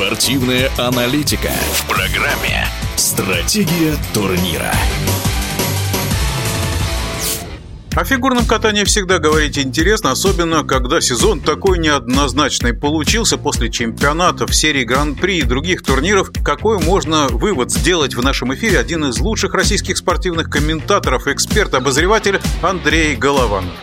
Спортивная аналитика в программе «Стратегия турнира». О фигурном катании всегда говорить интересно, особенно когда сезон такой неоднозначный получился после чемпионатов, серии Гран-при и других турниров. Какой можно вывод сделать в нашем эфире один из лучших российских спортивных комментаторов, эксперт, обозреватель Андрей Голованов.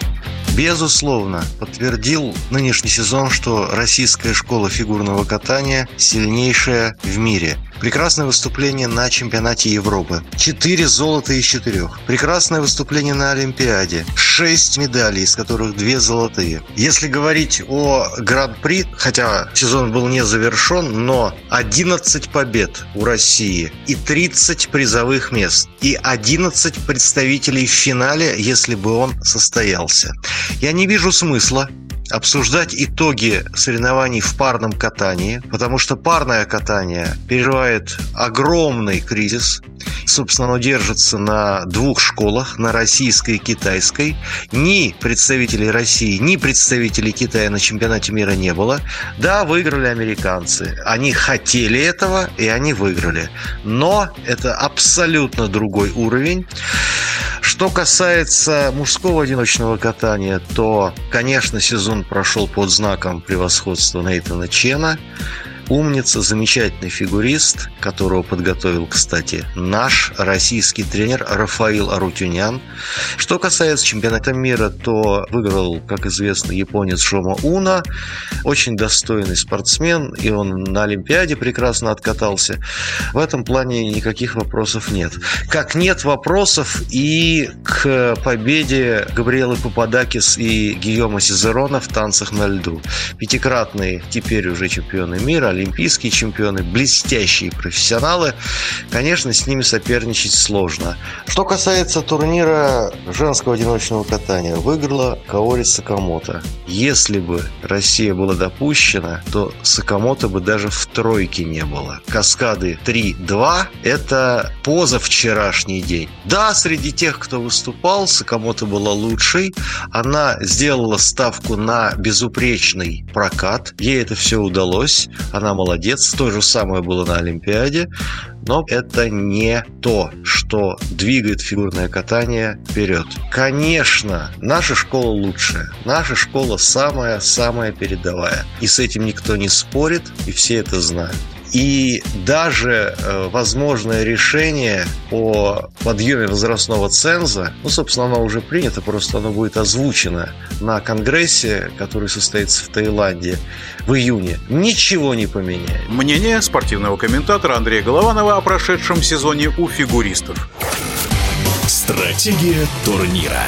Безусловно, подтвердил нынешний сезон, что российская школа фигурного катания сильнейшая в мире. Прекрасное выступление на чемпионате Европы. Четыре золота из четырех. Прекрасное выступление на Олимпиаде. Шесть медалей, из которых две золотые. Если говорить о Гран-при, хотя сезон был не завершен, но 11 побед у России и 30 призовых мест. И 11 представителей в финале, если бы он состоялся. Я не вижу смысла обсуждать итоги соревнований в парном катании, потому что парное катание переживает огромный кризис. Собственно, оно держится на двух школах, на российской и китайской. Ни представителей России, ни представителей Китая на чемпионате мира не было. Да, выиграли американцы. Они хотели этого, и они выиграли. Но это абсолютно другой уровень. Что касается мужского одиночного катания, то, конечно, сезон прошел под знаком превосходства Нейтана Чена умница, замечательный фигурист, которого подготовил, кстати, наш российский тренер Рафаил Арутюнян. Что касается чемпионата мира, то выиграл, как известно, японец Шома Уна. Очень достойный спортсмен, и он на Олимпиаде прекрасно откатался. В этом плане никаких вопросов нет. Как нет вопросов и к победе Габриэлы Пападакис и Гийома Сизерона в танцах на льду. Пятикратные теперь уже чемпионы мира, олимпийские чемпионы, блестящие профессионалы. Конечно, с ними соперничать сложно. Что касается турнира женского одиночного катания, выиграла Каори Сакамото. Если бы Россия была допущена, то Сакамото бы даже в тройке не было. Каскады 3-2 – это позавчерашний день. Да, среди тех, кто выступал, Сакамото была лучшей. Она сделала ставку на безупречный прокат. Ей это все удалось. Она она молодец. То же самое было на Олимпиаде. Но это не то, что двигает фигурное катание вперед. Конечно, наша школа лучшая. Наша школа самая-самая передовая. И с этим никто не спорит, и все это знают. И даже э, возможное решение о подъеме возрастного ценза, ну, собственно, оно уже принято, просто оно будет озвучено на Конгрессе, который состоится в Таиланде в июне, ничего не поменяет. Мнение спортивного комментатора Андрея Голованова о прошедшем сезоне у фигуристов. Стратегия турнира.